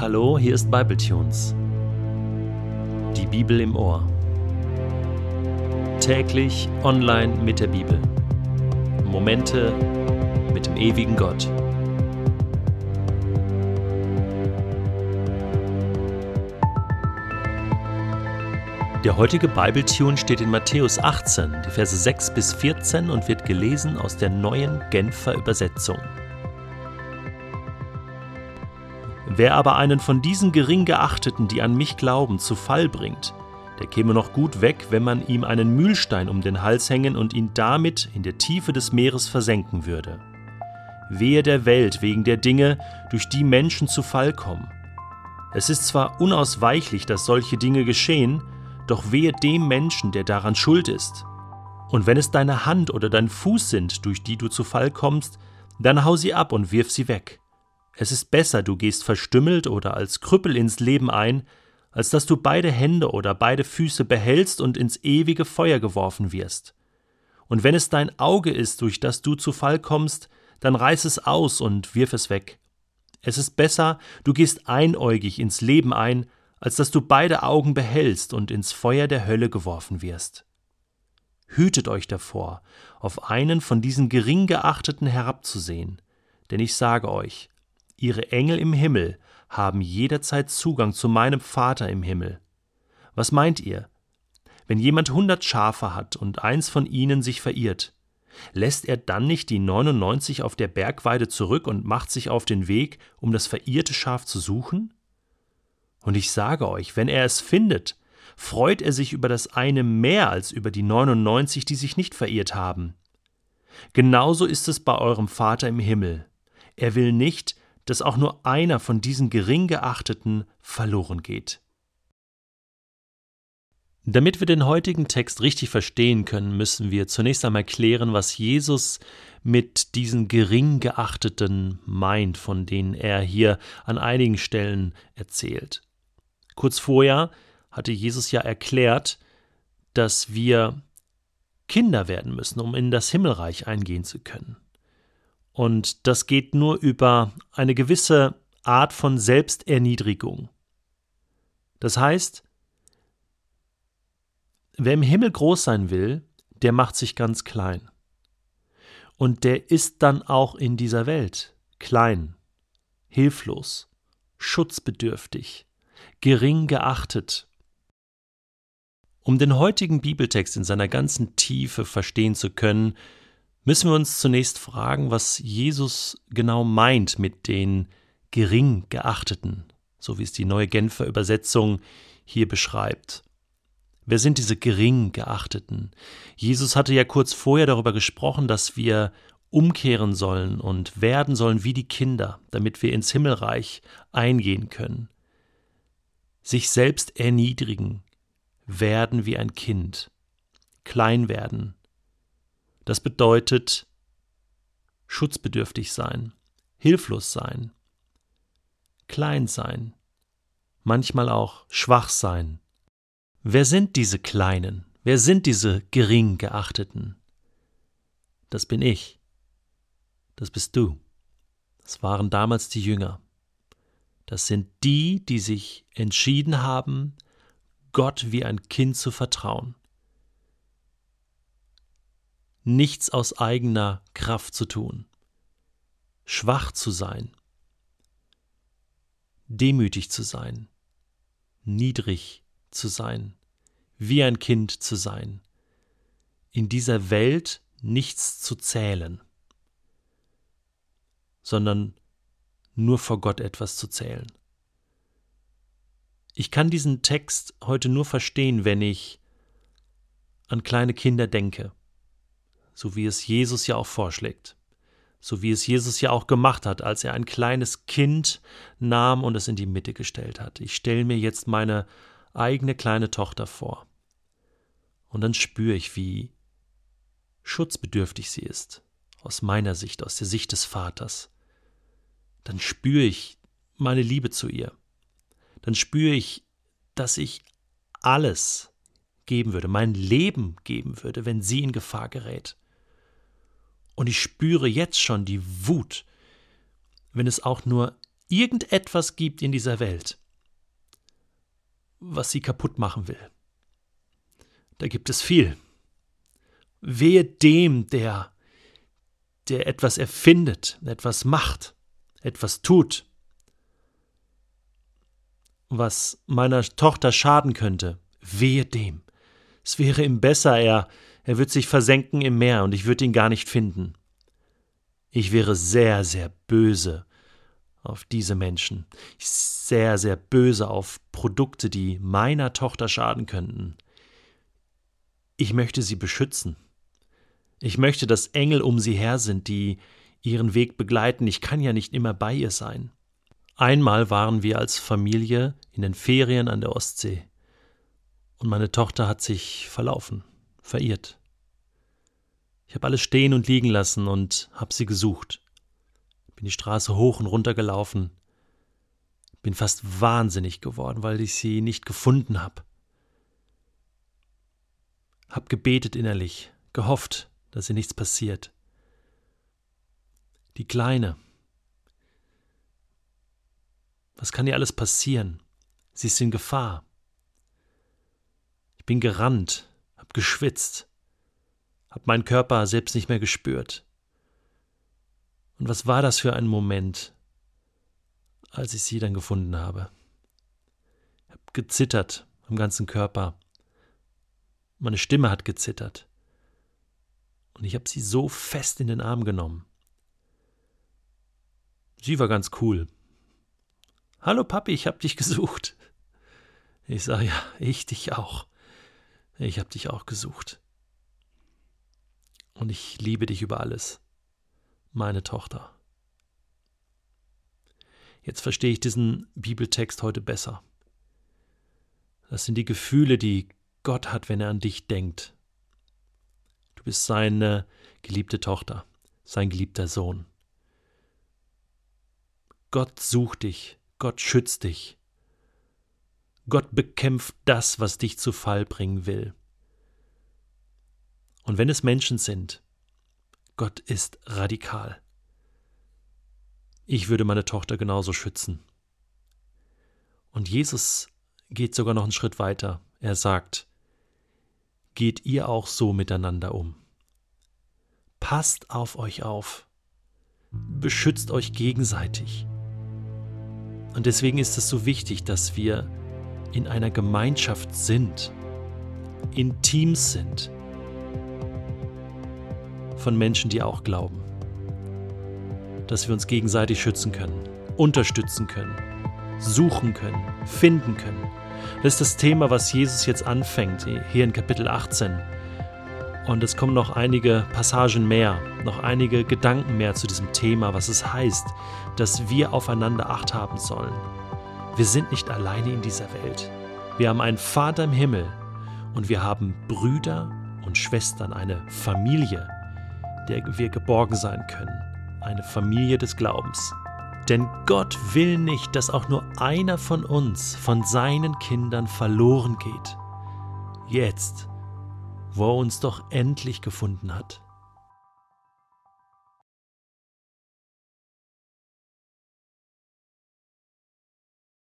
Hallo, hier ist Bibletunes. Die Bibel im Ohr. Täglich online mit der Bibel. Momente mit dem ewigen Gott. Der heutige Bibletune steht in Matthäus 18, die Verse 6 bis 14 und wird gelesen aus der neuen Genfer Übersetzung. Wer aber einen von diesen gering geachteten, die an mich glauben, zu Fall bringt, der käme noch gut weg, wenn man ihm einen Mühlstein um den Hals hängen und ihn damit in der Tiefe des Meeres versenken würde. Wehe der Welt wegen der Dinge, durch die Menschen zu Fall kommen. Es ist zwar unausweichlich, dass solche Dinge geschehen, doch wehe dem Menschen, der daran schuld ist. Und wenn es deine Hand oder dein Fuß sind, durch die du zu Fall kommst, dann hau sie ab und wirf sie weg. Es ist besser, du gehst verstümmelt oder als Krüppel ins Leben ein, als dass du beide Hände oder beide Füße behältst und ins ewige Feuer geworfen wirst. Und wenn es dein Auge ist, durch das du zu Fall kommst, dann reiß es aus und wirf es weg. Es ist besser, du gehst einäugig ins Leben ein, als dass du beide Augen behältst und ins Feuer der Hölle geworfen wirst. Hütet euch davor, auf einen von diesen gering geachteten herabzusehen, denn ich sage euch, ihre Engel im Himmel haben jederzeit Zugang zu meinem Vater im Himmel. Was meint ihr? Wenn jemand hundert Schafe hat und eins von ihnen sich verirrt, lässt er dann nicht die 99 auf der Bergweide zurück und macht sich auf den Weg, um das verirrte Schaf zu suchen? Und ich sage euch, wenn er es findet, freut er sich über das eine mehr als über die 99, die sich nicht verirrt haben. Genauso ist es bei eurem Vater im Himmel. Er will nicht, dass auch nur einer von diesen gering geachteten verloren geht. Damit wir den heutigen Text richtig verstehen können, müssen wir zunächst einmal klären, was Jesus mit diesen gering geachteten meint, von denen er hier an einigen Stellen erzählt. Kurz vorher hatte Jesus ja erklärt, dass wir Kinder werden müssen, um in das Himmelreich eingehen zu können. Und das geht nur über eine gewisse Art von Selbsterniedrigung. Das heißt, wer im Himmel groß sein will, der macht sich ganz klein. Und der ist dann auch in dieser Welt klein, hilflos, schutzbedürftig, gering geachtet. Um den heutigen Bibeltext in seiner ganzen Tiefe verstehen zu können, müssen wir uns zunächst fragen, was Jesus genau meint mit den gering geachteten, so wie es die neue Genfer Übersetzung hier beschreibt. Wer sind diese gering geachteten? Jesus hatte ja kurz vorher darüber gesprochen, dass wir umkehren sollen und werden sollen wie die Kinder, damit wir ins Himmelreich eingehen können sich selbst erniedrigen, werden wie ein Kind, klein werden. Das bedeutet schutzbedürftig sein, hilflos sein, klein sein, manchmal auch schwach sein. Wer sind diese Kleinen? Wer sind diese gering geachteten? Das bin ich. Das bist du. Das waren damals die Jünger. Das sind die, die sich entschieden haben, Gott wie ein Kind zu vertrauen. Nichts aus eigener Kraft zu tun, schwach zu sein, demütig zu sein, niedrig zu sein, wie ein Kind zu sein, in dieser Welt nichts zu zählen, sondern nur vor Gott etwas zu zählen. Ich kann diesen Text heute nur verstehen, wenn ich an kleine Kinder denke, so wie es Jesus ja auch vorschlägt, so wie es Jesus ja auch gemacht hat, als er ein kleines Kind nahm und es in die Mitte gestellt hat. Ich stelle mir jetzt meine eigene kleine Tochter vor. Und dann spüre ich, wie schutzbedürftig sie ist, aus meiner Sicht, aus der Sicht des Vaters dann spüre ich meine Liebe zu ihr. Dann spüre ich, dass ich alles geben würde, mein Leben geben würde, wenn sie in Gefahr gerät. Und ich spüre jetzt schon die Wut, wenn es auch nur irgendetwas gibt in dieser Welt, was sie kaputt machen will. Da gibt es viel. Wehe dem, der, der etwas erfindet, etwas macht, etwas tut, was meiner Tochter schaden könnte. Wehe dem. Es wäre ihm besser, er, er wird sich versenken im Meer und ich würde ihn gar nicht finden. Ich wäre sehr, sehr böse auf diese Menschen, sehr, sehr böse auf Produkte, die meiner Tochter schaden könnten. Ich möchte sie beschützen. Ich möchte, dass Engel um sie her sind, die ihren Weg begleiten. Ich kann ja nicht immer bei ihr sein. Einmal waren wir als Familie in den Ferien an der Ostsee und meine Tochter hat sich verlaufen, verirrt. Ich habe alles stehen und liegen lassen und habe sie gesucht. Bin die Straße hoch und runter gelaufen. Bin fast wahnsinnig geworden, weil ich sie nicht gefunden habe. Hab gebetet innerlich, gehofft, dass ihr nichts passiert. Die Kleine. Was kann ihr alles passieren? Sie ist in Gefahr. Ich bin gerannt, hab geschwitzt, hab meinen Körper selbst nicht mehr gespürt. Und was war das für ein Moment, als ich sie dann gefunden habe? Ich hab gezittert am ganzen Körper. Meine Stimme hat gezittert. Und ich habe sie so fest in den Arm genommen. Sie war ganz cool. Hallo Papi, ich hab dich gesucht. Ich sage ja, ich dich auch. Ich hab dich auch gesucht. Und ich liebe dich über alles, meine Tochter. Jetzt verstehe ich diesen Bibeltext heute besser. Das sind die Gefühle, die Gott hat, wenn er an dich denkt. Du bist seine geliebte Tochter, sein geliebter Sohn. Gott sucht dich, Gott schützt dich. Gott bekämpft das, was dich zu Fall bringen will. Und wenn es Menschen sind, Gott ist radikal. Ich würde meine Tochter genauso schützen. Und Jesus geht sogar noch einen Schritt weiter. Er sagt, geht ihr auch so miteinander um. Passt auf euch auf. Beschützt euch gegenseitig. Und deswegen ist es so wichtig, dass wir in einer Gemeinschaft sind, in Teams sind, von Menschen, die auch glauben. Dass wir uns gegenseitig schützen können, unterstützen können, suchen können, finden können. Das ist das Thema, was Jesus jetzt anfängt, hier in Kapitel 18. Und es kommen noch einige Passagen mehr, noch einige Gedanken mehr zu diesem Thema, was es heißt, dass wir aufeinander Acht haben sollen. Wir sind nicht alleine in dieser Welt. Wir haben einen Vater im Himmel und wir haben Brüder und Schwestern, eine Familie, der wir geborgen sein können, eine Familie des Glaubens. Denn Gott will nicht, dass auch nur einer von uns, von seinen Kindern verloren geht. Jetzt, wo er uns doch endlich gefunden hat.